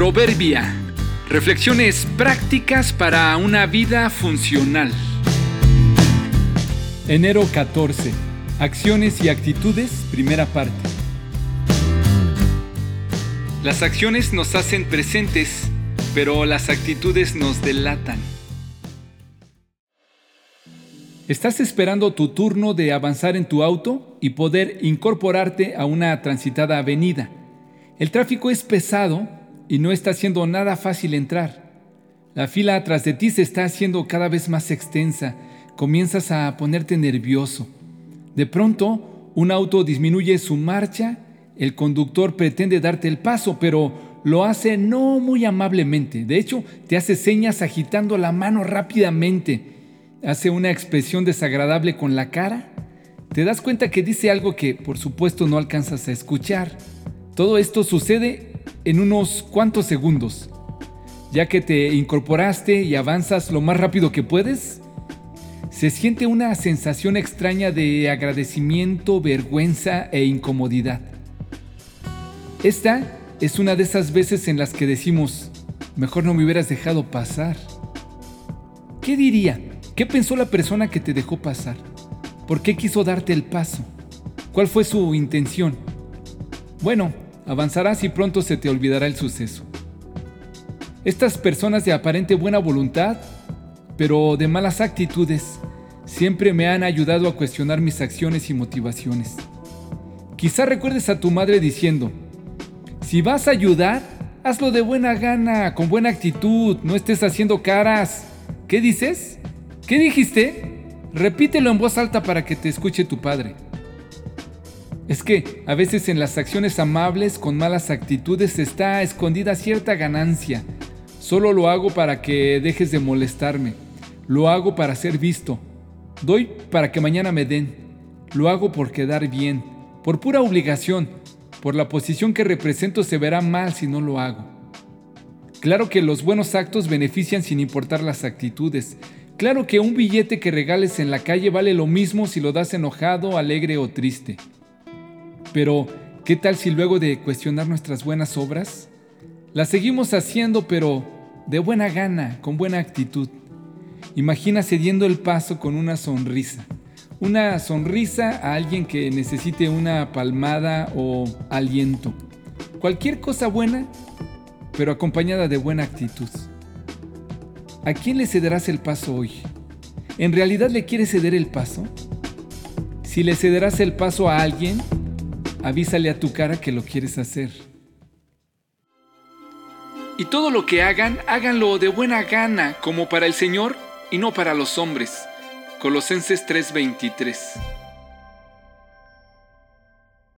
Proverbia. Reflexiones prácticas para una vida funcional. Enero 14. Acciones y actitudes, primera parte. Las acciones nos hacen presentes, pero las actitudes nos delatan. ¿Estás esperando tu turno de avanzar en tu auto y poder incorporarte a una transitada avenida? El tráfico es pesado y no está siendo nada fácil entrar. La fila atrás de ti se está haciendo cada vez más extensa. Comienzas a ponerte nervioso. De pronto, un auto disminuye su marcha. El conductor pretende darte el paso, pero lo hace no muy amablemente. De hecho, te hace señas agitando la mano rápidamente hace una expresión desagradable con la cara, te das cuenta que dice algo que por supuesto no alcanzas a escuchar. Todo esto sucede en unos cuantos segundos. Ya que te incorporaste y avanzas lo más rápido que puedes, se siente una sensación extraña de agradecimiento, vergüenza e incomodidad. Esta es una de esas veces en las que decimos, mejor no me hubieras dejado pasar. ¿Qué diría ¿Qué pensó la persona que te dejó pasar? ¿Por qué quiso darte el paso? ¿Cuál fue su intención? Bueno, avanzarás y pronto se te olvidará el suceso. Estas personas de aparente buena voluntad, pero de malas actitudes, siempre me han ayudado a cuestionar mis acciones y motivaciones. Quizá recuerdes a tu madre diciendo, si vas a ayudar, hazlo de buena gana, con buena actitud, no estés haciendo caras. ¿Qué dices? ¿Qué dijiste? Repítelo en voz alta para que te escuche tu padre. Es que a veces en las acciones amables con malas actitudes está escondida cierta ganancia. Solo lo hago para que dejes de molestarme. Lo hago para ser visto. Doy para que mañana me den. Lo hago por quedar bien, por pura obligación. Por la posición que represento se verá mal si no lo hago. Claro que los buenos actos benefician sin importar las actitudes, Claro que un billete que regales en la calle vale lo mismo si lo das enojado, alegre o triste. Pero, ¿qué tal si luego de cuestionar nuestras buenas obras, las seguimos haciendo pero de buena gana, con buena actitud? Imagina cediendo el paso con una sonrisa. Una sonrisa a alguien que necesite una palmada o aliento. Cualquier cosa buena, pero acompañada de buena actitud. ¿A quién le cederás el paso hoy? ¿En realidad le quieres ceder el paso? Si le cederás el paso a alguien, avísale a tu cara que lo quieres hacer. Y todo lo que hagan, háganlo de buena gana, como para el Señor y no para los hombres. Colosenses 3:23